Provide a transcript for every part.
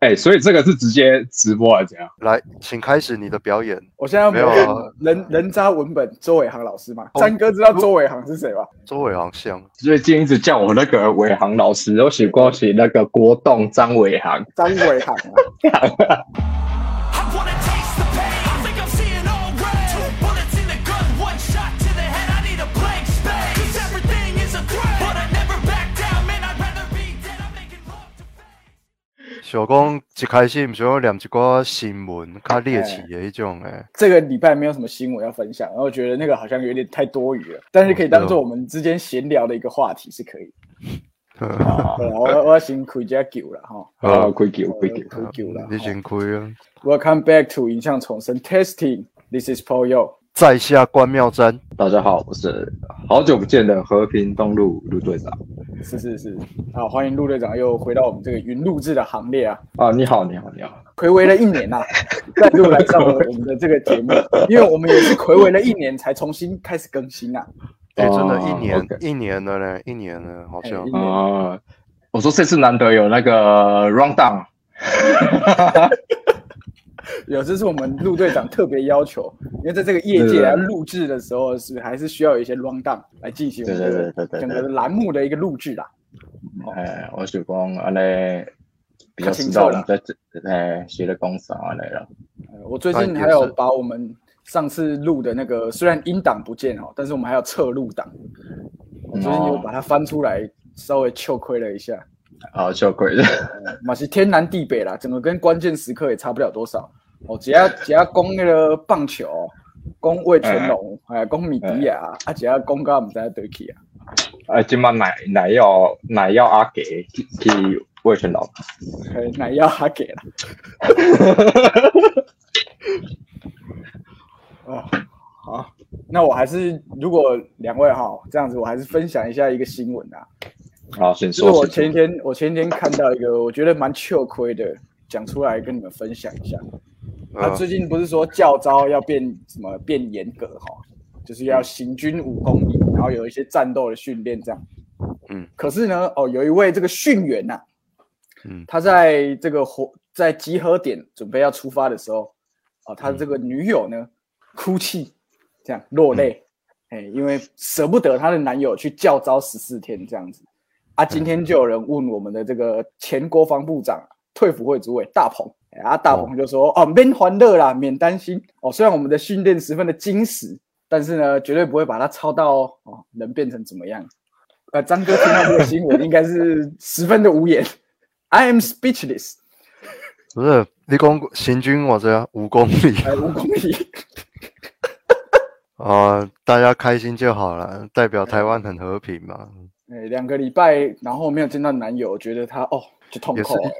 哎，所以这个是直接直播还是怎样？来，请开始你的表演。我现在没有啊人人渣文本周伟航老师嘛？三哥知道周伟航是谁吧？周伟航像最近一直叫我那个伟航老师，我写过写那个国栋张伟航。张伟航 想讲一开始唔想要念一寡新闻，较猎奇的一种诶。这个礼拜没有什么新闻要分享，然后觉得那个好像有点太多余了，但是可以当做我们之间闲聊的一个话题是可以。对啊我我先开加球了哈，啊，亏球亏球。开球了。你先开啊！Welcome back to 影像重生 Testing. This is Paul Yo. 在下关妙珍，大家好，我是好久不见的和平东路陆队长。是是是，好，欢迎陆队长又回到我们这个云录制的行列啊！啊，你好，你好，你好。暌违了一年呐、啊，再度来上了我们的这个节目，因为我们也是暌违了一年才重新开始更新啊。哎，真的，哦一年一年了呢，一年了，好像啊，我说这次难得有那个 round down，有，这是我们陆队长特别要求，因为在这个业界啊对对对录制的时候是还是需要有一些 round down 来进行我们整个栏目的一个录制啦。哎，我想讲安尼比较知道我们在这哎写的公司安尼啦。呃我最近还有把我们上次录的那个虽然音档不见哦，但是我们还有侧录档，我最近有把它翻出来稍微糗亏了一下。啊，笑鬼的。嘛是天南地北啦，整个跟关键时刻也差不了多少。哦，只要只要攻那个棒球，攻魏全龙，哎，攻米迪亚，啊，只要攻到我们在对起啊。啊，今晚奶奶要奶要阿给去去魏全龙。哎奶要阿给了。哦，好，那我还是如果两位哈这样子，我还是分享一下一个新闻啊。好，先就是我。前一天，我前一天看到一个我觉得蛮糗亏的，讲出来跟你们分享一下。他嗯最近不是说教招要变什么变严格哈，就是要行军五公里，然后有一些战斗的训练这样。嗯，可是呢，哦，有一位这个训员呐、嗯。他在这个火在集合点准备要出发的时候，哦，他这个女友呢哭泣，这样落泪，哎、因为舍不得她的男友去教招十四天这样子。啊，今天就有人问我们的这个前国防部长、退辅会主委大鹏，哎啊，大鹏就说：“哦，免欢乐啦，免担心哦。虽然我们的训练十分的精实，但是呢，绝对不会把它操到哦，能变成怎么样。”呃，张哥听到这个新闻，应该是 十分的无言。I am speechless。不是你讲行军我这样五公里哎，五公里，啊，大家开心就好了，代表台湾很和平嘛。哎，两个礼拜，然后没有见到男友，觉得他哦就痛苦哎。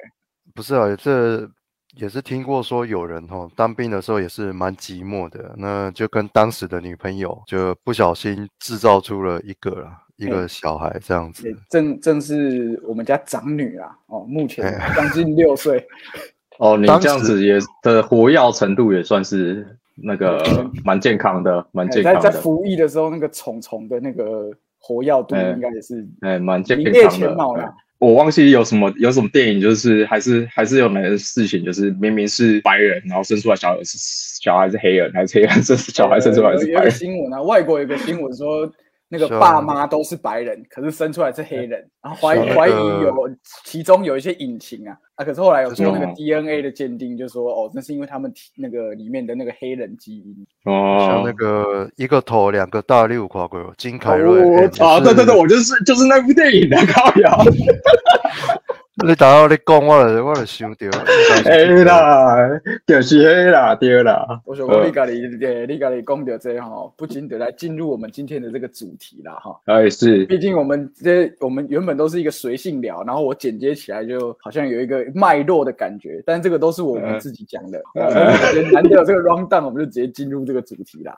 不是啊，这也是听过说有人哦，当兵的时候也是蛮寂寞的，那就跟当时的女朋友就不小心制造出了一个啦，一个小孩这样子也。正正是我们家长女啊，哦，目前哎将近六岁，哦，你这样子也的活药程度也算是那个 蛮健康的，蛮健在在健康的，服役的时候，那个虫虫的那个活跃度哎应该也是哎，蛮健名列康的前茅啦哎。我忘记有什么有什么电影，就是还是还是有哪个事情，就是明明是白人，然后生出来小孩是小孩是黑人，还是黑人生小孩生出来是白人？新闻啊，外国有个新闻说，那个爸妈都是白人，可是生出来是黑人，然后怀是啊怀疑有其中有一些隐情啊啊，可是后来有做那个 DNA 的鉴定，就说哦，那是因为他们体那个里面的那个黑人基因哦。像哦那，个一个头两个大，六垮鬼金凯瑞？啊，对对对，我就是就是那部电影的高瑶。你打到你讲，我就我就想到，黑啦，就是黑啦，对啦。我说我你家里对，你家里讲到这哈，不禁得来进入我们今天的这个主题啦哈。哎是，毕竟我们这我们原本都是一个随性聊，然后我剪接起来就好像有一个脉络的感觉，但这个都是我们自己讲的。难得有这个 round down，我们就直接进入这个主题啦。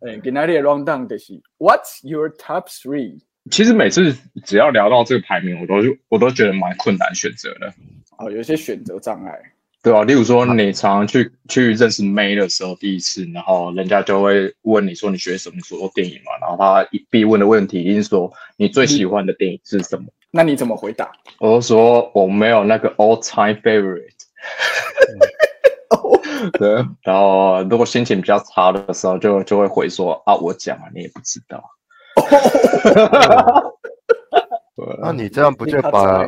哎，给那里的 round down 就是 What's your top three？其实每次只要聊到这个排名，我都我都觉得蛮困难选择的。哦，有一些选择障碍。对啊，例如说你常常去去认识妹的时候，第一次，然后人家就会问你说你学什么，你说电影嘛，然后他一必问的问题一定是说你最喜欢的电影是什么？那你怎么回答？我就说我没有那个 all time favorite。对，然后如果心情比较差的时候，就就会回说啊，我讲了你也不知道。对 那你这样不就把话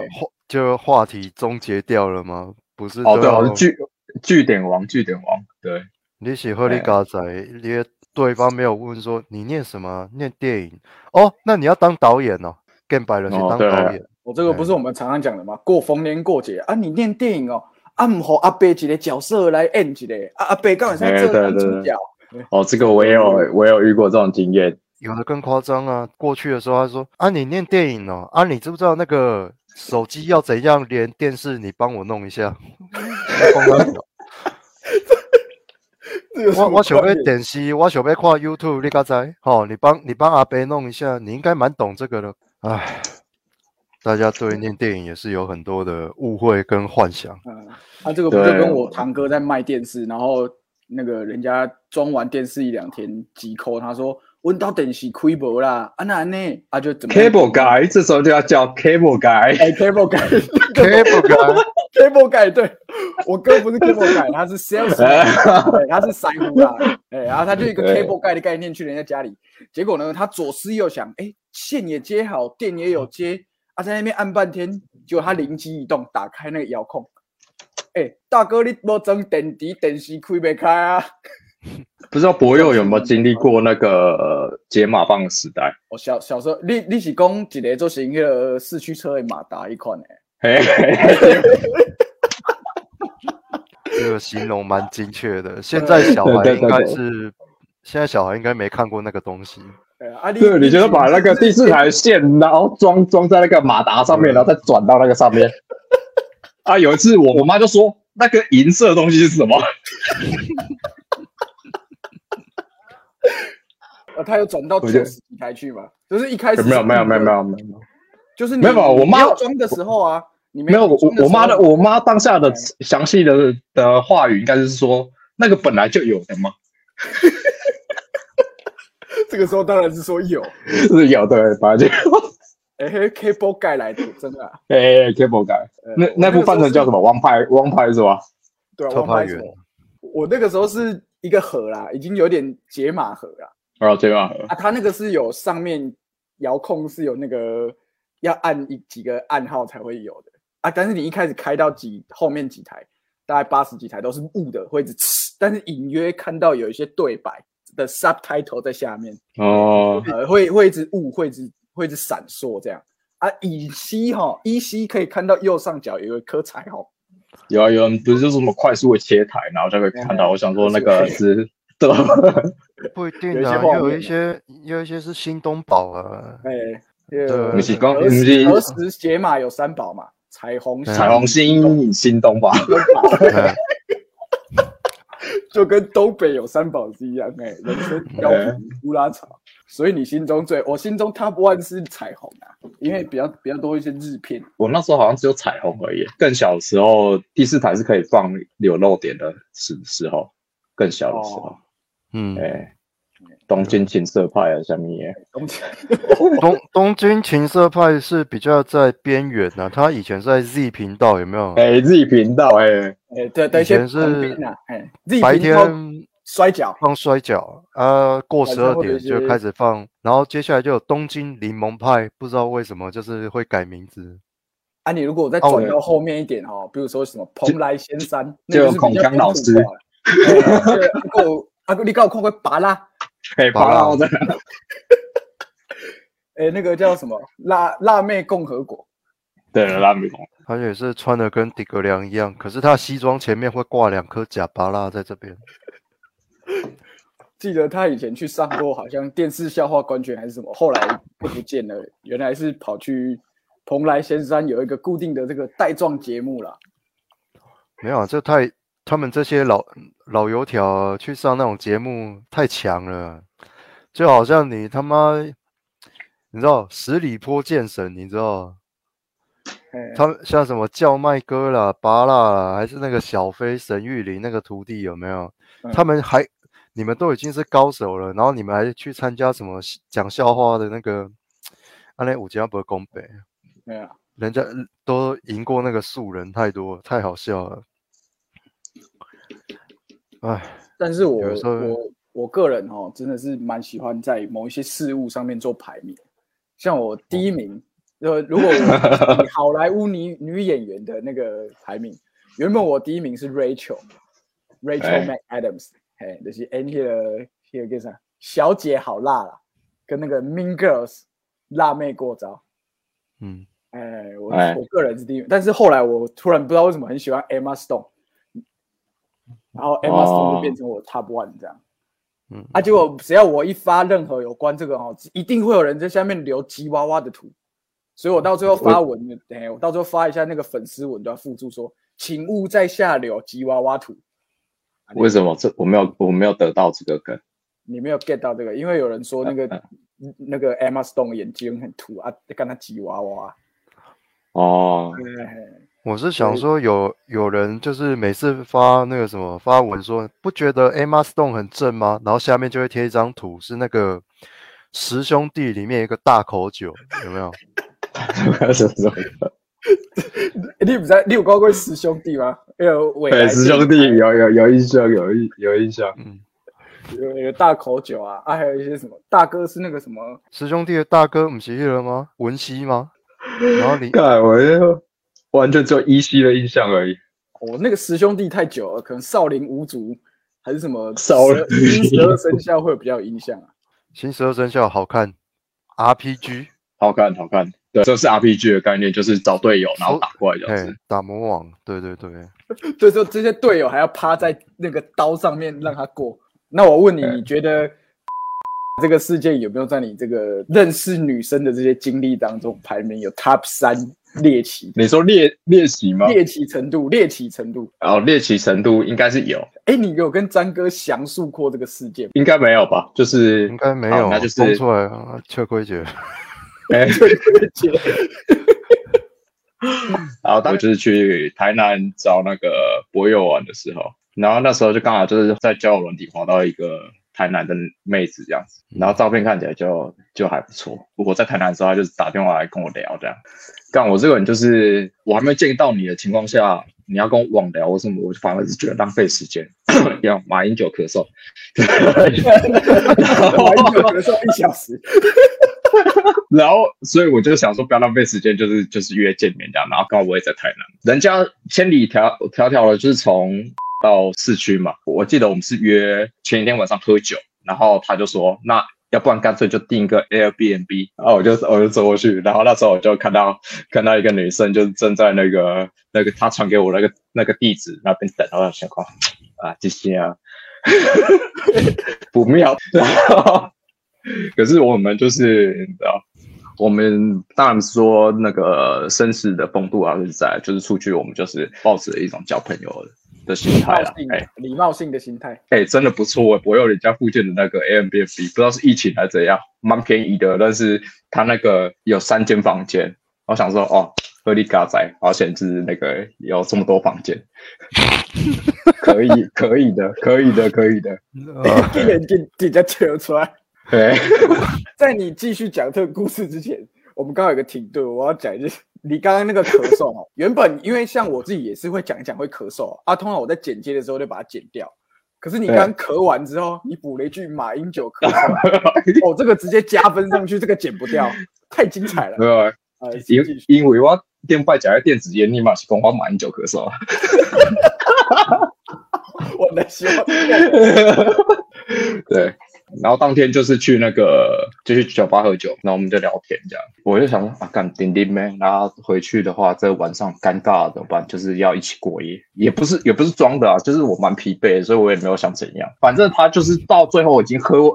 就话题终结掉了吗？不是哦，都对，我是据据点王，据点王。对，你喜欢你对嘎仔，你对方没有问说你念什么，念电影哦，那你要当导演哦，更白了去哦对当导演，我这个不是我们常常讲的吗？过逢年过节啊，你念电影哦，啊，唔好阿伯一个角色来演一个，啊，阿伯刚好哎像这男对对对主角，哦，这个我也有，我也有遇过这种经验。有的更夸张啊！过去的时候他说啊，你念电影哦，啊，你知不知道那个手机要怎样连电视？你帮我弄一下。我我想要电视，我想要看 YouTube，你敢知？好、你帮你帮阿伯弄一下，你应该蛮懂这个的。唉，大家对念电影也是有很多的误会跟幻想。嗯，啊，这个不就跟我堂哥在卖电视，然后那个人家装完电视一两天急扣，他说问到电视开无啦，啊那呢，啊就怎么样 Cable guy，这时候就要叫 Cable guy。哎，cable guy，Cable guy，cable guy，对我哥不是 cable guy，他是 sales，对，他是腮胡啦，哎，然后他就一个对 cable guy 的概念去人家家里，结果呢，他左思右想，哎，线也接好，电也有接，啊，在那边按半天，结果他灵机一动，打开那个遥控，哎，大哥你无装电池，电视开没开啊？不知道博友有没有经历过那个呃解码棒的时代？我小小时候，你你是讲一个就是那个四驱车的马达一款诶，嘿嘿嘿 这个形容蛮精确的。现在小孩应该是，现在小孩应该没看过那个东西。对啊，你对，你觉得把那个第四台线，然后装装在那个马达上面，然后再转到那个上面。啊，有一次我我妈就说那个银色的东西是什么？呃，他有转到九十几台去嘛？就是一开始没有没有没有没有，没有就是你没有我你妈装的时候啊，你没有，我装我妈的我妈当下的详细的的话语应该是说那个本来就有的嘛，这个时候当然是说有，是有的，本来就有。哎嘿，cable 盖来的，真的啊，哎，cable guy，呃那那部翻成叫什么？么？王牌王牌是吧？对王牌什么我那个时候是一个盒啦，已经有点解码盒啦。然后这样啊，它那个是有上面遥控是有那个要按一几个暗号才会有的啊，但是你一开始开到几后面几台，大概八十几台都是雾的，会一直，但是隐约看到有一些对白的 subtitle 在下面，哦，呃，会会一直雾，会一直会一直闪烁这样啊。以西哈，依稀可以看到右上角有一颗彩虹，有啊有啊不是就是什么快速的切台，然后就会看到。我想说那个是对吧？不一定有一些啊，也有一些也有一些是新东宝啊。哎、对呃不是讲儿不是时儿时解码有三宝嘛，彩虹、彩虹新新东宝。哎 就跟东北有三宝是一样，哎、人参、腰哎皮、乌拉草。所以你心中最，我心中 top one 是彩虹啊，因为比较比较多一些日片。我那时候好像只有彩虹而已。更小的时候，第四台是可以放有漏点的时时候，更小的时候哦，嗯，哎，东京情色派啊，什么耶东东东京情色派是比较在边缘的，他以前在 Z 频道有没有？哎，Z 频道哎，哎，对以前是白天摔跤，放摔跤啊，过十二点就开始放，然后接下来就有东京柠檬派，不知道为什么就是会改名字。啊，你如果再哦转到后面一点哦，比如说什么蓬莱仙山，就就是孔锵老师。够 啊，你刚有看过拔拉？哎，好啦爬到的，哎，那个叫什么辣辣妹共和国？对辣妹共和国，他也是穿的跟底格良一样，可是他西装前面会挂两颗假巴拉在这边。记得他以前去上过好像电视笑话冠军还是什么，后来就不见了，原来是跑去蓬莱仙山有一个固定的这个带状节目啦。没有啊，这太他们这些老老油条去上那种节目太强了，就好像你他妈，你知道十里坡剑神，你知道？哎，他们像什么叫卖哥啦、巴啦啦，还是那个小飞神玉林那个徒弟有没有？嗯。他们还你们都已经是高手了，然后你们还去参加什么讲笑话的那个，安内五家不公北，没有啊，人家都赢过那个素人太多了，太好笑了。哎，但是我我我个人哦，真的是蛮喜欢在某一些事物上面做排名。像我第一名，呃，如果我好莱坞女女演员的那个排名，原本我第一名是 Rachel，Rachel 哎。McAdams，嘿，就是 N 那个那个叫啥，小姐好辣啦，跟那个 Mean Girls 辣妹过招。嗯，哎，我哎。我个人是第一名，但是后来我突然不知道为什么很喜欢 Emma Stone，然后 Emma Stone 就哦变成我 Top One 这样。嗯啊，结果只要我一发任何有关这个哦，一定会有人在下面留吉娃娃的图，所以我到最后发文，哎，我到最后发一下那个粉丝文都要附注说，请勿在下留吉娃娃图。为什么这我没有我没有得到这个梗？你没有 get 到这个，因为有人说那个嗯那个 Emma Stone 眼睛很凸啊，跟他吉娃娃。哦，哎我是想说有有人就是每次发那个什么发文说，不觉得 Emma Stone 很正吗？然后下面就会贴一张图，是那个十兄弟里面有一个大口酒，有没有？是 什么？你不在，你有高过十兄弟吗？有未来对，师兄弟有有有印象，有印有印象。嗯，有有大口酒啊，啊，还有一些什么大哥是那个什么，十兄弟的大哥不是那个吗？文熙吗？然后你看，我就完全只有依稀的印象而已。哦，那个十兄弟太久了，可能少林五祖还是什么少林十十二生肖会有比较有印象啊。新十二生肖好看，RPG，好看，好看。对，这是 RPG 的概念，就是找队友，然后打怪这样子。，打魔王，对对对，对，说这些队友还要趴在那个刀上面让他过。那我问你，你觉得 这个世界有没有在你这个认识女生的这些经历当中排名有 Top 三猎奇你说猎猎奇吗？猎奇程度？猎奇程度？哦，猎奇程度应该是有，哎，你有跟詹哥详述过这个事件？应该没有吧？就是应该没有，那就是封出来啊，缺亏姐，哎，姐然后我就是去台南找那个博友玩的时候，然后那时候就刚好就是在交友软体滑到一个台南的妹子这样子，然后照片看起来就就还不错。我在台南的时候，他就是打电话来跟我聊这样。但我这个人就是我还没见到你的情况下，你要跟我网聊或什么，我就反而是觉得浪费时间。要马英九咳嗽，马英九咳嗽一小时，然后，所以我就想说，不要浪费时间，就是就是约见面这样。然后刚好我也在台南，人家千里迢迢迢的，就是从到市区嘛。我记得我们是约前一天晚上喝酒，然后他就说，那要不然干脆就订个 Airbnb。然后我就我就走过去，然后那时候我就看到 看到一个女生，就是正在那个那个他传给我那个那个地址那边等，然后我想说啊，这些啊，不妙。然后可是我们就是你知道。我们当然说那个绅士的风度还是在，就是出去我们就是抱着一种交朋友的的的心态啦。哎、礼貌性的心态。哎、真的不错哎，我有人家附近的那个 a m b n b 不知道是疫情还是怎样，蛮便宜的，但是他那个有三间房间，我想说哦，合理嘎仔，而且是那个有这么多房间，可以可以的，可以的，可以的，呃一人给给人家扯出来。对，在你继续讲这个故事之前，我们刚刚有个停顿，我要讲一句，你刚刚那个咳嗽哦，原本因为像我自己也是会讲一讲会咳嗽啊，通常我在剪接的时候就把它剪掉。可是你刚刚咳完之后，你补了一句马英九咳嗽，哦，这个直接加分上去，这个剪不掉，太精彩了。呃，因继续因为我电拜讲的电子烟，你嘛是讲我马英九咳嗽。我的希望，对，然后当天就是去那个就去酒吧喝酒，然后我们就聊天这样。我就想说啊，干丁丁咩？然后回去的话，这晚上尴尬怎么办？就是要一起过夜，也不是也不是装的啊，就是我蛮疲惫，所以我也没有想怎样。反正他就是到最后已经喝，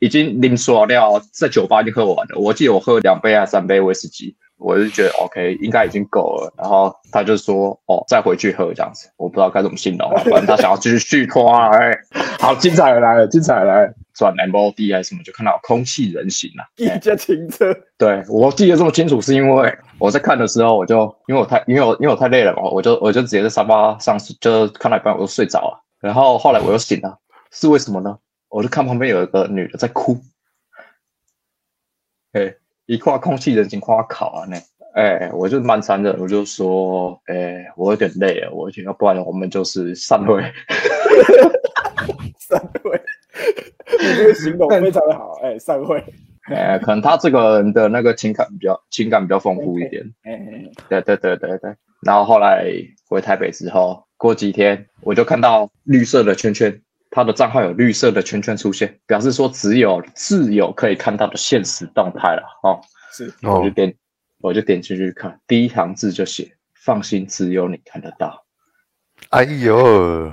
已经淋刷料，在酒吧已经喝完了。我记得我喝了两杯还是三杯威士忌。我就觉得 OK，应该已经够了。然后他就说：“哦，再回去喝这样子。”我不知道该怎么形容，反正他想要继续续拖啊。哎，好，精彩来了，精彩来了。转 MOD 还是什么，就看到空气人形啊。一家停车，对我记得这么清楚，是因为我在看的时候，我就因为我太因为我因为我太累了嘛，我就我就直接在沙发上就看到一半我就睡着了。然后后来我又醒了，是为什么呢？我就看旁边有一个女的在哭，哎，一块空气人形夸考啊那，哎、我就蛮残忍，我就说，哎、我有点累了，我要不然我们就是散会。散会，你这个形容非常的好，哎，散会，哎、可能他这个人的那个情感比较情感比较丰富一点。哎哎，对对对对对。然后后来回台北之后，过几天我就看到绿色的圈圈，他的账号有绿色的圈圈出现，表示说只有自有可以看到的现实动态了。哦，是哦我就，点我就点进去看，第一行字就写“放心，只有你看得到哎呦，”，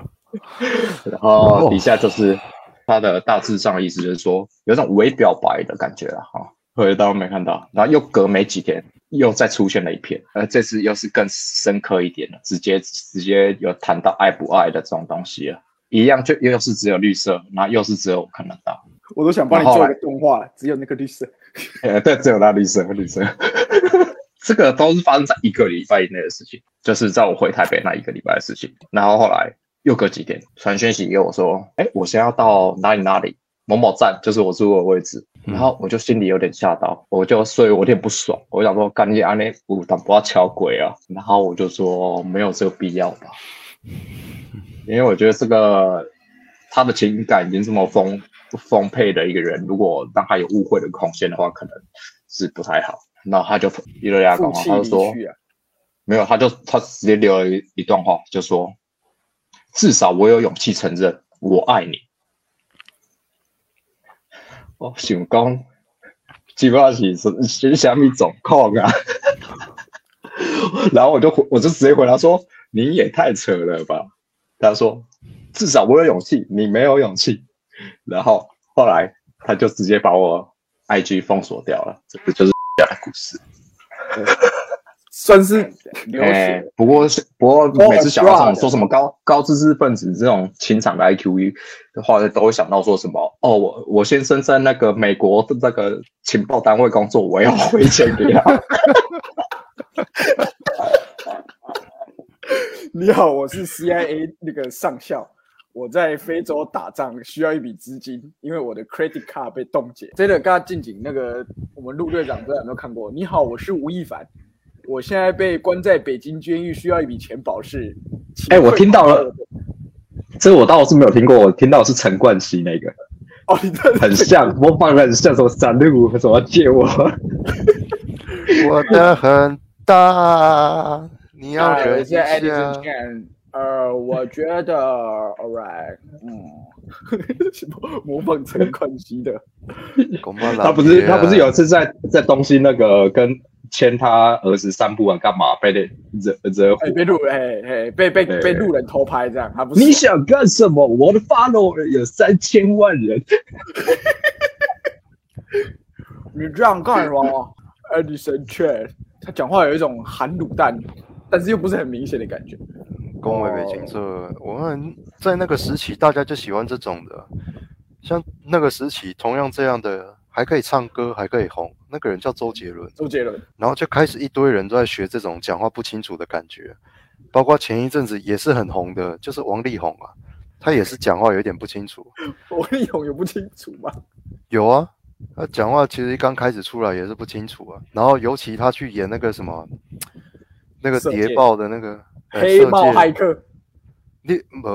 然后底下就是他的大致上的意思，就是说有种微表白的感觉了哈。我当然没看到，然后又隔没几天，又再出现了一篇，而这次又是更深刻一点的，直接直接有谈到爱不爱的这种东西了，一样就又是只有绿色，然后又是只有我看得到，我都想帮你做一个动画，只有那个绿色，呃，对，只有那绿色，绿色。这个都是发生在一个礼拜以内的事情，就是在我回台北那一个礼拜的事情。然后后来又隔几天传讯息给我说，哎，我现在要到哪里哪里某某站，就是我住的位置。然后我就心里有点吓到，我就所以我有点不爽，我想说干你安内我当不要敲鬼啊。然后我就说没有这个必要吧，因为我觉得这个他的情感已经这么丰丰沛的一个人，如果让他有误会的空间的话，可能是不太好。然后他就一路来讲话，负气离他就说没有，他就他直接留了一一段话，就说至少我有勇气承认我爱你。我想讲，基本上是是是虾米状况啊？然后我就我就直接回答说：“你也太扯了吧！”他说：“至少我有勇气，你没有勇气。”然后后来他就直接把我 IG 封锁掉了，这个就是 的故事。算是流哎血，，不过是不过哦每次想到这种说什么高高知识分子这种情场的 IQ 的话，都会想到说什么哦，我我先生在那个美国的那个情报单位工作，我要汇钱给他。你好，我是 CIA 那个上校，我在非洲打仗，需要一笔资金，因为我的 credit card 被冻结。真的刚刚近景那个我们陆队长不知道有没有看过？你好，我是吴亦凡，我现在被关在北京监狱，需要一笔钱保释。请哎我汇听到了。这我倒是没有听过，我听到是陈冠希那个，哦，你这很像模仿得很像什么三六五什么借我。我的很大，你要啊，忍一现在下 Edison。Chan，呃，我觉得，All right，嗯，模仿陈冠希的，他不是他不是有一次在在东西那个跟牵他儿子散步啊干嘛被惹惹？被路，哎哎，被被被路人偷拍这样，他不是你想干什么？我的 follower 有三千万人。你这样干什么？Edison Chan，他讲话有一种含卤蛋，但是又不是很明显的感觉。恭维北京社，我们在那个时期，大家就喜欢这种的。像那个时期，同样这样的，还可以唱歌，还可以红，那个人叫周杰伦。周杰伦，然后就开始一堆人都在学这种讲话不清楚的感觉，包括前一阵子也是很红的，就是王力宏啊，他也是讲话有点不清楚。王力宏有不清楚吗？有啊，他讲话其实刚开始出来也是不清楚啊。然后尤其他去演那个什么，那个谍报的那个呃黑帽骇客，你不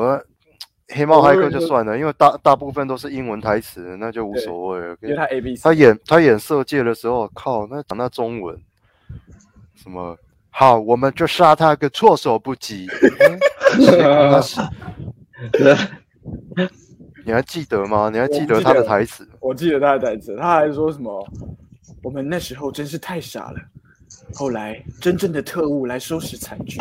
黑帽骇客就算了，因为大大部分都是英文台词，那就无所谓了。因为他 A B C，他演他演色戒的时候，靠，那讲那中文，什么好，我们就杀他个措手不及。你还记得吗？你还记得他的台词？我记得他的台词，他还说什么？我们那时候真是太傻了，后来真正的特务来收拾残局。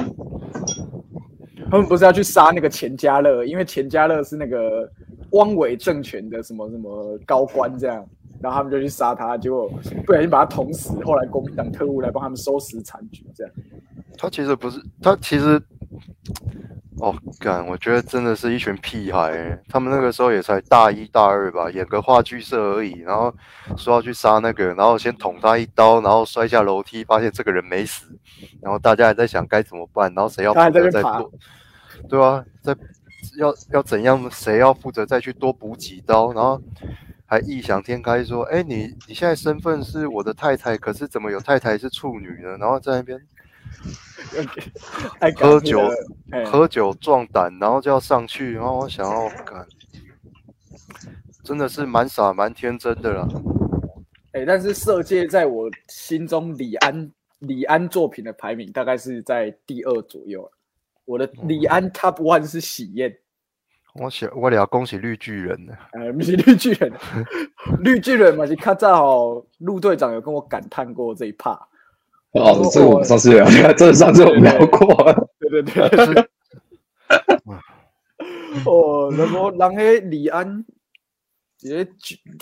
他们不是要去杀那个钱嘉乐，因为钱嘉乐是那个汪伪政权的什么什么高官这样，然后他们就去杀他，结果不小心把他捅死。后来国民党特务来帮他们收拾残局，这样。他其实不是，他其实，哦，干，我觉得真的是一群屁孩、欸。他们那个时候也才大一大二吧，演个话剧社而已，然后说要去杀那个，然后先捅他一刀，然后摔下楼梯，发现这个人没死，然后大家还在想该怎么办，然后谁要他还负责再在爬多，对啊，在要要怎样，谁要负责再去多补几刀，然后还异想天开说，哎，你你现在身份是我的太太，可是怎么有太太是处女呢？然后在那边 喝酒哎喝酒壮胆，然后就要上去，然后我想要干，真的是蛮傻蛮天真的啦。哎，但是色戒在我心中李安李安作品的排名大概是在第二左右。我的李安 Top One 是喜宴，我想我俩恭喜绿巨人呢，呃，不是绿巨人，绿巨人嘛是看早陆队长有跟我感叹过这一 part。哦，这个我们上次有聊，这个上次我们聊过。对对对，是 哦，然后让黑李安，直接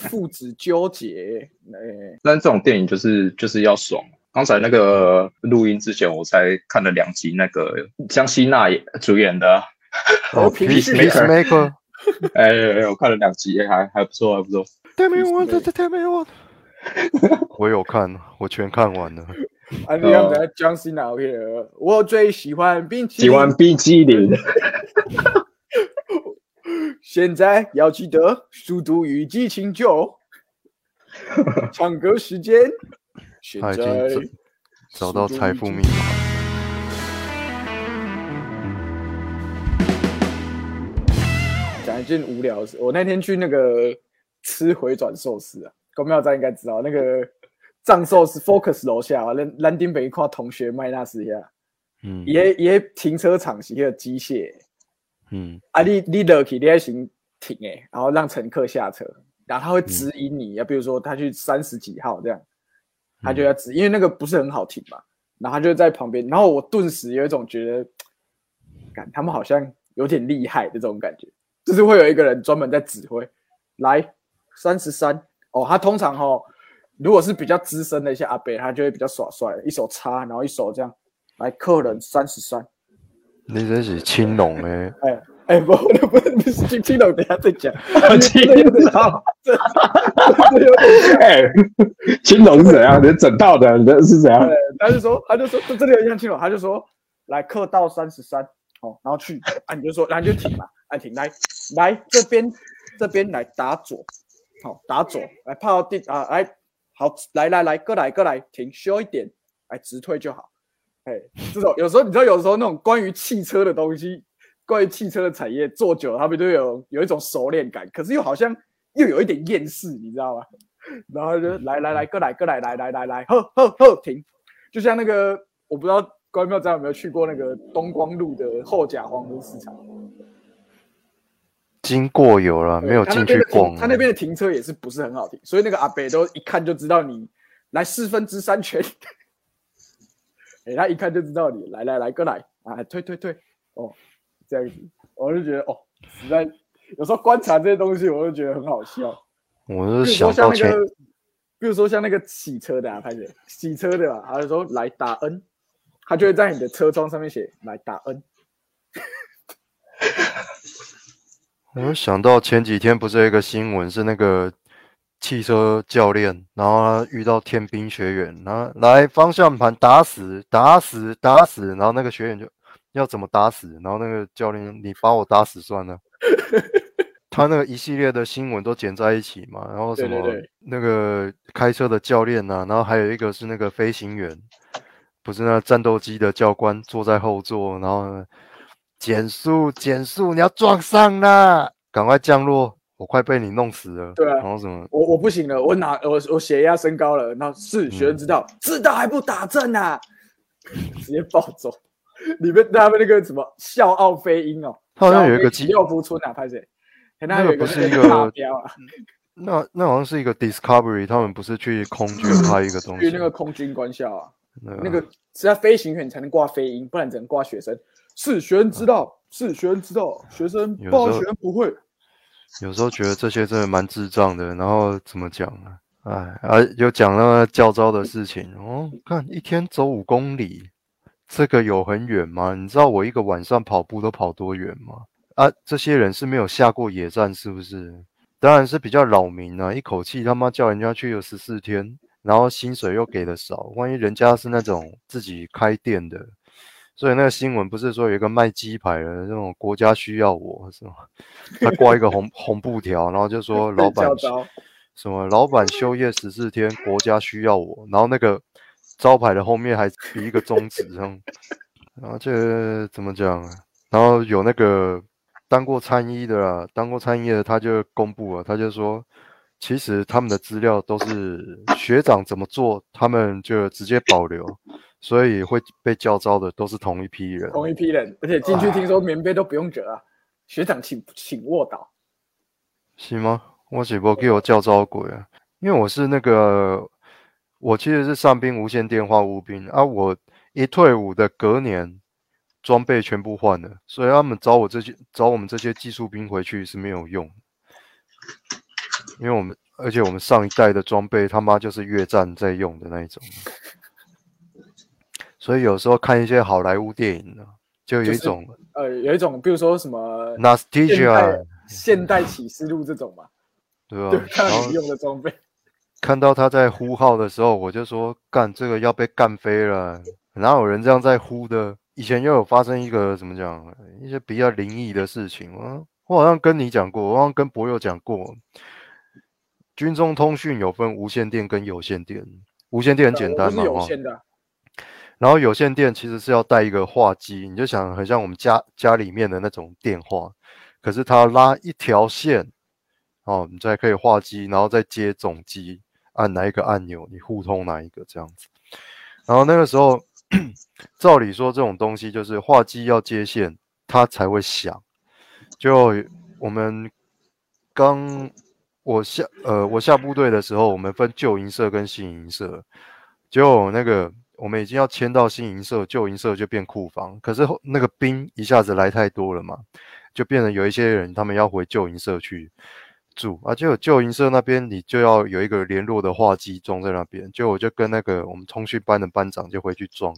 父子纠结，哎，但这种电影就是就是要爽。刚才那个录音之前，我才看了两集那个江西娜也主演的，哦和平时，Peacemaker，哎、哎我看了两集，还还不错，还不错。Tell me what, tell me what。我有看，我全看完了。啊，你看在江西哪片？我最喜欢冰淇淋。喜欢冰淇淋，现在要记得《速度与激情九》唱歌时间。现他已经在找找到财富密码。讲一件无聊的事，我那天去那个吃回转寿司啊，公庙站应该知道那个藏寿司 Focus 楼下啊，兰兰丁北一块同学麦纳斯下，嗯。也也停车场是一个机械嗯。啊，你你落去你还行停诶，然后让乘客下车，然后他会指引你，啊比如说他去三十几号这样，他就要指，因为那个不是很好听嘛，然后他就在旁边，然后我顿时有一种觉得，感他们好像有点厉害的这种感觉，就是会有一个人专门在指挥，来三十三哦，他通常哦，如果是比较资深的一些阿伯，他就会比较耍帅，一手插，然后一手这样，来客人三十三。你这是青龙哎，哎哎，不不不是不是金金龙，等下再讲。青这有点龙，这这有点像。哎，青龙是怎样？你整套的，你是怎样？对，他就说，他就说，这这里有一项青龙，他就说，来刻到三十三，哦，然后去，啊，你就说，然后你就停嘛，啊，停，来来这边这边来打左，好，打左，来泡到地啊，来，好，来来来，过来过来，停，修一点，来直退就好。哎，这种有时候你知道，有时候那种关于汽车的东西，关于汽车的产业做久了，他们都有有一种熟练感，可是又好像又有一点厌世，你知道吗？然后就来来来，过来过来，来来来来，呵呵呵，停。就像那个，我不知道关庙长有没有去过那个东光路的后甲黄昏市场，经过有了，没有进去逛。他那边的停车也是不是很好停，所以那个阿北都一看就知道你来四分之三圈，哎、他一看就知道你来来来过来啊，推推推，哦，这样子，我就觉得哦，实在有时候观察这些东西，我就觉得很好笑。我是想到前比如说像那个洗车的啊，拍谁洗车的啊，他就说来打 N，他就会在你的车窗上面写来打 N。我就想到前几天不是有一个新闻，是那个汽车教练，然后他遇到天兵学员，然后来方向盘打死，打死，打死，然后那个学员就要怎么打死，然后那个教练你把我打死算了。他那个一系列的新闻都剪在一起嘛，然后什么那个开车的教练呐、然后还有一个是那个飞行员，不是那战斗机的教官坐在后座，然后减速减速，你要撞上啦，赶快降落，我快被你弄死了。对啊然后什么我我不行了，我哪我我血压升高了，那是学生知道，知道还不打正啊，直接暴走。里面他们那个什么笑傲飞鹰哦，他好像有一个机机六福村啊，拍谁？那那个不是一个那大标啊，那那好像是一个 Discovery，他们不是去空军拍一个东西，去那个空军官校啊，那那个是要飞行员才能挂飞鹰，不然只能挂学生。是学生知道，是学生知道，学生有不知道时候学生不会。有时候觉得这些真的蛮智障的，然后怎么讲呢？哎，啊，有讲那个教招的事情哦，看一天走五公里，这个有很远吗？你知道我一个晚上跑步都跑多远吗？啊，这些人是没有下过野战，是不是？当然是比较扰民啊，一口气他妈叫人家去有十四天，然后薪水又给的少，万一人家是那种自己开店的，所以那个新闻不是说有一个卖鸡排的那种国家需要我是吗？他挂一个红红布条，然后就说 老板什么老板休业十四天，国家需要我，然后那个招牌的后面还比一个中指这样，然后这怎么讲啊？然后有那个当过参议的啦，当过参议的他就公布了，他就说，其实他们的资料都是学长怎么做，他们就直接保留，所以会被叫招的都是同一批人。同一批人，而且进去听说棉被都不用折啊，学长请请卧倒。是吗？我只不过给我叫招鬼啊，因为我是那个，我其实是上兵无线电话无兵啊，我一退伍的隔年装备全部换了，所以他们找我这些找我们这些技术兵回去是没有用，因为我们而且我们上一代的装备他妈就是越战在用的那一种，所以有时候看一些好莱坞电影呢、就有一就是种呃，有一种，比如说什么现 nostalgia，代现代启示录这种嘛，对吧、对，看然后到你用的装备，看到他在呼号的时候，我就说干这个要被干飞了，哪有人这样在呼的？以前又有发生一个怎么讲，一些比较灵异的事情，我我好像跟你讲过，我好像跟博友讲过，军中通讯有分无线电跟有线电，无线电很简单嘛有嘛，哈线的，然后有线电其实是要带一个话机，你就想很像我们家家里面的那种电话，可是它拉一条线，哦，你才可以话机，然后再接总机，按哪一个按钮，你互通哪一个这样子。然后那个时候，照理说这种东西就是话机要接线，它才会响。就我们刚我下呃我下部队的时候，我们分旧营社跟新营社，就那个我们已经要迁到新营社，旧营社就变库房，可是后那个兵一下子来太多了嘛，就变成有一些人他们要回旧营社去住啊，就有旧营社那边你就要有一个联络的话机装在那边，就我就跟那个我们通讯班的班长就回去装。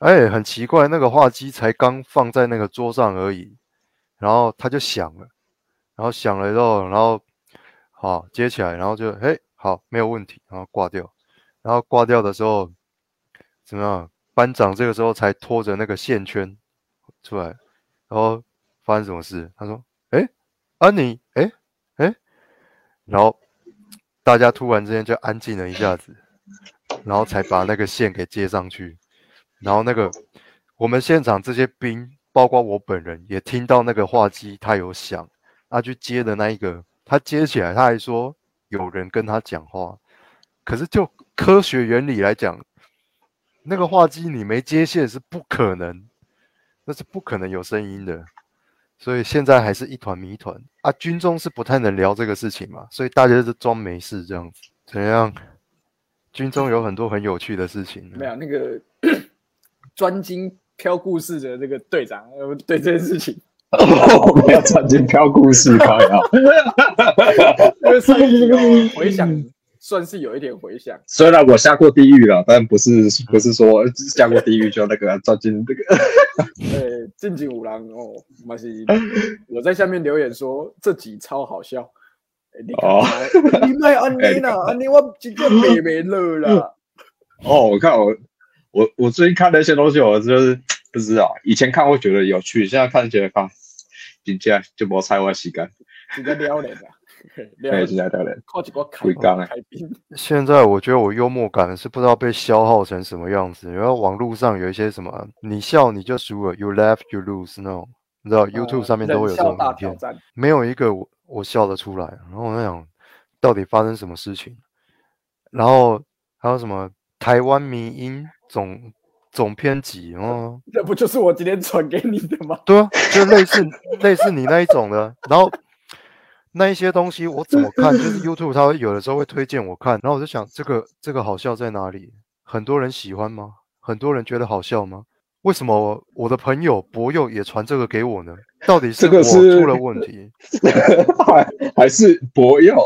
哎，很奇怪，那个话机才刚放在那个桌上而已，然后它就响了，然后响了之后，然后好接起来，然后就嘿好没有问题，然后挂掉，然后挂掉的时候怎么样？班长这个时候才拖着那个线圈出来，然后发生什么事？他说：“哎，安妮，哎哎。”然后大家突然之间就安静了一下子，然后才把那个线给接上去。然后那个我们现场这些兵，包括我本人也听到那个话机它有响，他去接的那一个，他接起来他还说有人跟他讲话，可是就科学原理来讲，那个话机你没接线是不可能，那是不可能有声音的，所以现在还是一团谜团啊。军中是不太能聊这个事情嘛，所以大家就装没事这样子。怎样？军中有很多很有趣的事情。没有那个 专精飘故事的这个队长，呃，对这件事情，我们要传进飘故事开啊！因为上一集哦 回想算是有一点回想，虽然我下过地狱了，但不是不是说下过地狱就那个钻进这个。对，近景五郎哦，嘛是，我在下面留言说这集超好笑。欸你哦？你卖安妮啦，安妮我直接没没了啦。哦，我看我我我最近看那些东西，我就是不知道，以前看会觉得有趣，现在看觉得看，今天就没猜我时间，你在撩人啦，现在我觉得我幽默感是不知道被消耗成什么样子。然后网络上有一些什么，你笑你就输了，you laugh you lose 那种，你知道 YouTube 上面都会有这种影片。没有一个我我笑得出来。然后我在想，到底发生什么事情？然后还有什么台湾民音总总编辑哦，这 不就是我今天传给你的吗？对啊，就类似 类似你那一种的。然后那一些东西我怎么看？就是 YouTube 它会有的时候会推荐我看，然后我就想，这个这个好笑在哪里？很多人喜欢吗？很多人觉得好笑吗？为什么我的朋友博佑也传这个给我呢？到底是我出了问题？还还是博友，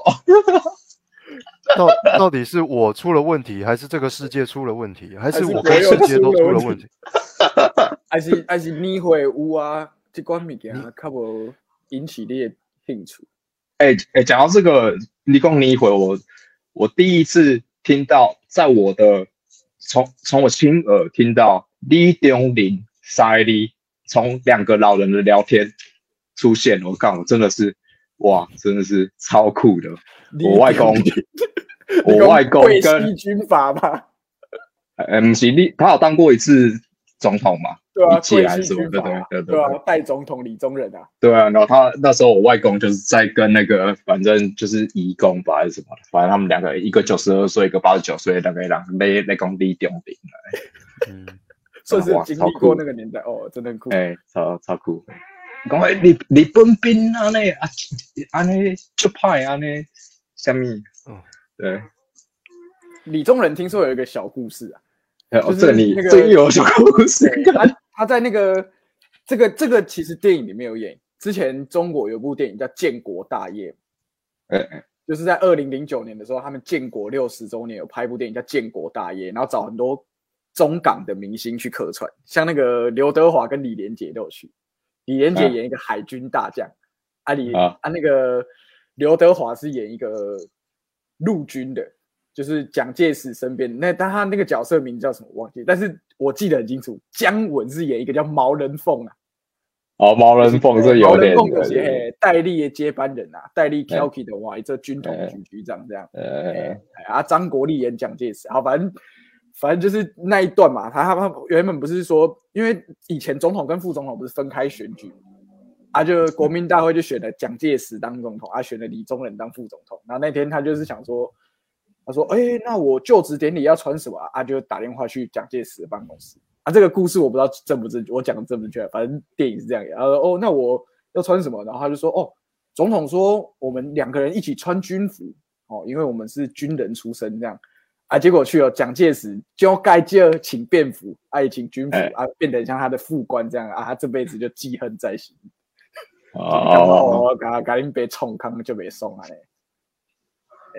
到到底是我出了问题，还是这个世界出了问题，还是我跟世界都出了问题出了问题？还是还是你会有啊？这款物件较无引起你的兴趣。哎哎，讲到这个，你讲你一回我我第一次听到，在我的从从我亲耳听到李东林、塞利从两个老人的聊天出现，我靠，我真的是哇，真的是超酷的。我外公，我外公军阀嘛，呃，不是你，他有当过一次总统嘛？对啊，一届贵还是什么？西军阀对对对对啊，代总统李宗仁啊，对啊，然后他那时候我外公就是在跟那个反正就是义工吧还是什么的，反正他们两个一个九十二岁，一个八十九岁，两个人在在工地顶顶，嗯，算是经历过酷那个年代哦，真的很酷。哎、超超酷。讲诶，日日本兵安尼啊，安尼出派安尼，什么？嗯对，李宗仁听说有一个小故事啊，哦，就是这里那个这里有小故事对他他在那个这个这个其实电影里面有演，之前中国有部电影叫《建国大业》，哎就是在二零零九年的时候，他们建国六十周年有拍一部电影叫《建国大业》，然后找很多中港的明星去客串，像那个刘德华跟李连杰都有去。李连杰啊演一个海军大将，啊李啊啊那个刘德华是演一个陆军的，就是蒋介石身边那但他那个角色名叫什么我忘记，但是我记得很清楚，姜文是演一个叫毛人凤啊，哦，毛人凤是有点毛人，凤就是戴笠的接班人啊，戴笠 k 哎 e l k y 的话，这军统哎局局长这样。呃，哎啊，张国立演蒋介石，好，反正反正就是那一段嘛，他他他原本不是说，因为以前总统跟副总统不是分开选举，啊，就国民大会就选了蒋介石当总统，啊，选了李宗仁当副总统，然后那天他就是想说，他说，哎、那我就职典礼要穿什么啊？啊，就打电话去蒋介石的办公室，啊，这个故事我不知道正不正确，我讲的正不正确，反正电影是这样演，哦，那我要穿什么？然后他就说，哦，总统说我们两个人一起穿军服，哦，因为我们是军人出身这样。啊，结果去了蒋介石就该就请便服，爱请军服哎啊，变得像他的副官这样啊，他这辈子就记恨在心。哦，我赶赶紧被冲康就没送啊嘞。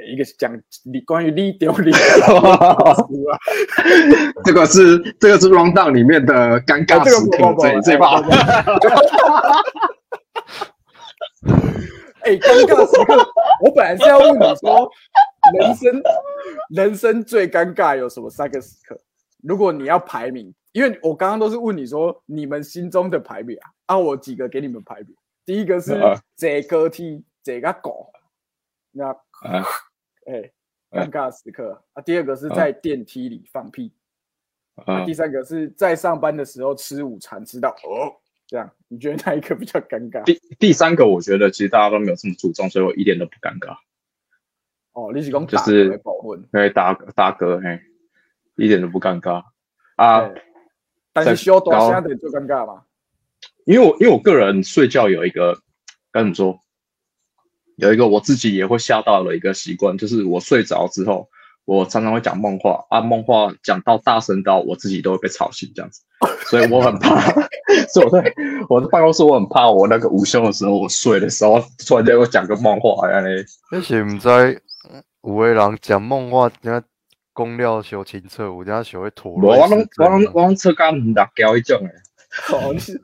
一个讲你关于你丢脸，这个是这个是 round down 里面的尴尬时刻，这这把哎，尴尬时刻，我本来是要问你说，人生人生最尴尬有什么三个时刻？如果你要排名，因为我刚刚都是问你说你们心中的排名啊，啊，我几个给你们排名。第一个是这个梯这个狗，那啊哎尴尬时刻啊。第二个是在电梯里放屁，啊，啊第三个是在上班的时候吃午餐吃到哦，这样你觉得哪一个比较尴尬？第第三个，我觉得其实大家都没有这么注重，所以我一点都不尴尬。哦，你是讲打就是来保婚，因为大大哥，嘿，一点都不尴尬啊。对但是修多声的就尴尬嘛。因为我因为我个人睡觉有一个该怎么说，有一个我自己也会吓到的一个习惯，就是我睡着之后，我常常会讲梦话啊，梦话讲到大声到我自己都会被吵醒这样子，所以我很怕，所以我在我的办公室我很怕我那个午休的时候，我睡的时候突然间我讲个梦话，安尼那是毋知有个人讲梦话，人家讲了小清楚，有人想会吐无我拢我拢我拢车间唔大交迄种诶，哦，你是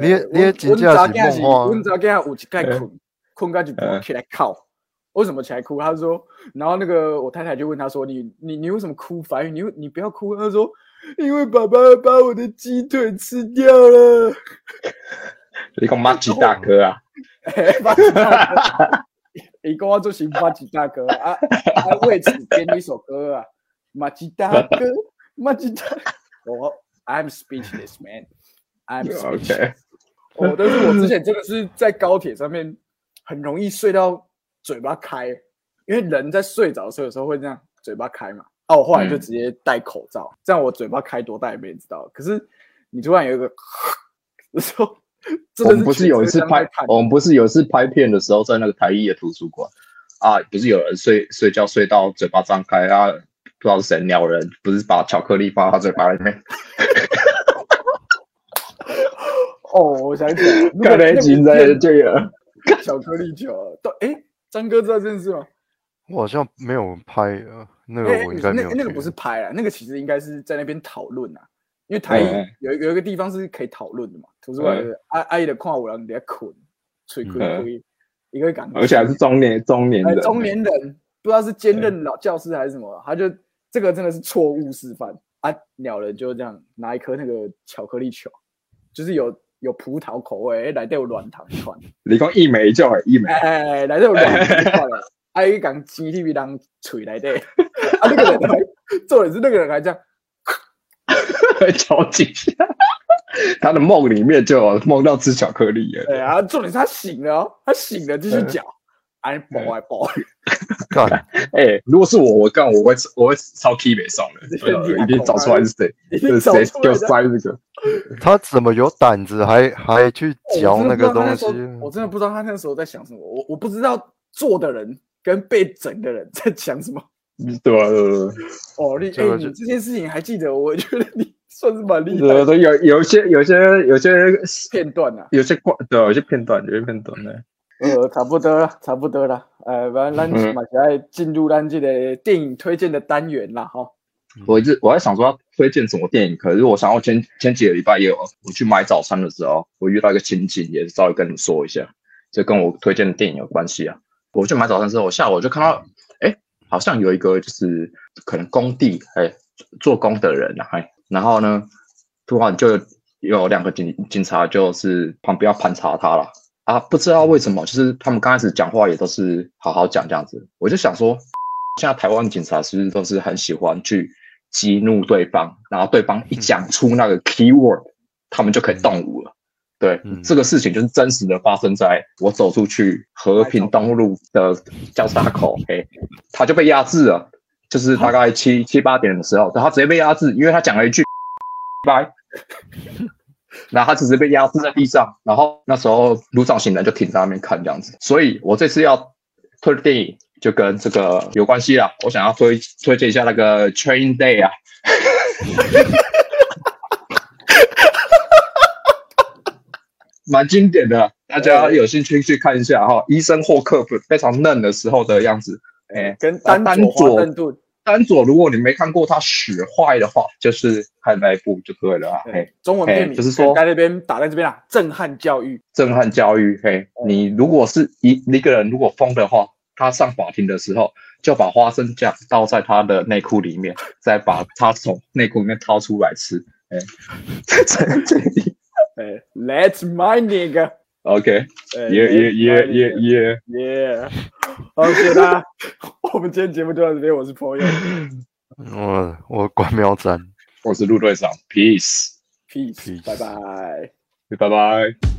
你的你的真正是梦话阮昨天有一盖困，困到一半起来哭。为什么起来哭？他说，然后那个我太太就问他说：“你你你为什么哭？法语，你你不要哭。”他说：“因为爸爸把我的鸡腿吃掉了。你讲马吉大哥啊，嘿”马吉大哥，伊讲我就是马吉大哥啊啊！为此编一首歌啊，马吉大哥，马吉大哥，我 I'm speechless man。I'm speechless。哦，但是我之前真的是在高铁上面很容易睡到嘴巴开，因为人在睡着的时候有时候会这样嘴巴开嘛。啊，我后来就直接戴口罩，这样我嘴巴开多大也没人知道。可是你突然有一个的时候，真的我们不是有一次拍，我们不是有一次拍片的时候，在那个台艺的图书馆啊，不是有人睡睡觉睡到嘴巴张开啊，不知道是谁鸟人，不是把巧克力放到他嘴巴里面，哦，我想起来了，看来现在就有。巧克力球，都哎，张哥知道这件事吗？我好像没有拍啊，那哎个我应该没有去。那那个不是拍啊，那个其实应该是在那边讨论啊，因为台有有一个地方是可以讨论的嘛，图书馆就是阿阿姨的看我人在困，吹亏亏，一个感觉，嗯而且还是中年中年中年人不知道是兼任老教师还是什么，他就这个真的是错误示范啊！鸟人就这样拿一颗那个巧克力球，就是有有葡萄口味，内底有软糖一款，你讲一枚就一枚，哎，来底有软糖一款的，还有一港鸡去人嘴内底，啊，那个人还重点是那个人还这样，敲几下。他的梦里面就有梦到吃巧克力耶。对啊，重点是他醒了哦，他醒了继续嚼，哎，饱哎饱，干，哎、如果是我，我干我会我会超 key 北上的，一定找出来是谁，是谁给我塞这个。他怎么有胆子还还去嚼那个东西？我真的不知道他那时候在想什么，我我不知道做的人跟被整的人在想什么。对啊，对对哦，你哎、你这件事情还记得？我觉得你算是蛮厉害的对对，有有一些有些有些片段啊。有些关对，有些片段有些片段呢。呃，差不多了，差不多了。呃，反正咱嗯马上来进入咱这个电影推荐的单元啦，哈。我一直我在想说要推荐什么电影，可是我想要前前几个礼拜也有我去买早餐的时候，我遇到一个情景，也稍微跟你说一下，这跟我推荐的电影有关系啊。我去买早餐之后，我下午就看到，哎，好像有一个就是可能工地哎做工的人啊，哎，然后呢，突然就有两个警警察就是旁边要盘查他了啊，不知道为什么，就是他们刚开始讲话也都是好好讲这样子，我就想说，现在台湾警察是不是都是很喜欢去激怒对方，然后对方一讲出那个 keyword，他们就可以动武了。对，嗯。这个事情就是真实的发生在我走出去和平东路的交叉口，嘿，他就被压制了，就是大概七七八点的时候，他直接被压制，因为他讲了一句 拜，然后他只是被压制在地上，然后那时候路上行人就停在那边看这样子，所以我这次要推的电影就跟这个有关系啦，我想要推推荐一下那个 Train Day 啊。蛮经典的，大家有兴趣去看一下哈。医生霍克非常嫩的时候的样子，哎、跟啊丹丹佐华佐盛顿，丹佐，如果你没看过他使坏的话，就是看那一部就可以了啊。嘿，中文片名哎就是说在那边打在这边啊，震撼教育。震撼教育，嘿，你如果是一一个人如果疯的话，他上法庭的时候就把花生酱倒在他的内裤里面，再把他从内裤里面掏出来吃，哎，这这里哎，Let's my nigga。，OK，哎耶耶耶耶耶，耶！好，谢谢大家。我们今天节目就到这边，我是朋友我我关喵展。我是陆队长，Peace，，peace，Peace 拜拜。拜拜。